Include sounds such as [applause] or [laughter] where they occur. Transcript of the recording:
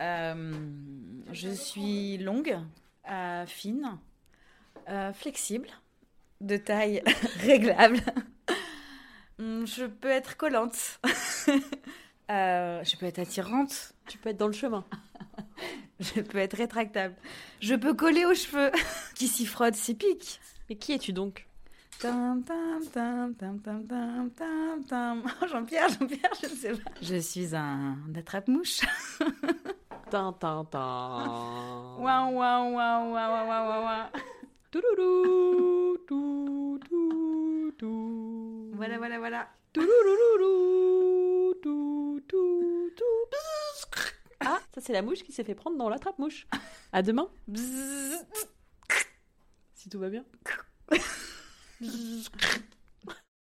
Euh, je suis longue, euh, fine, euh, flexible, de taille [laughs] réglable. Hum, je peux être collante. [laughs] Euh, je peux être attirante. Tu peux être dans le chemin. [laughs] Je peux être rétractable. Je peux coller aux cheveux. Qui s'y frotte s'y pique. Mais qui es-tu donc? Jean-Pierre, Jean-Pierre, je ne sais pas. Je suis un attrape-mouche. Tin, tin, tin. Waouh, waouh, waouh, waouh, waouh, waouh, waouh. Touloulou, tou, tou, tou. Voilà, voilà, voilà. Toulouloulou, tou, tou, tou. Ah, ça c'est la mouche qui s'est fait prendre dans l'attrape-mouche. À demain, si tout va bien. [laughs]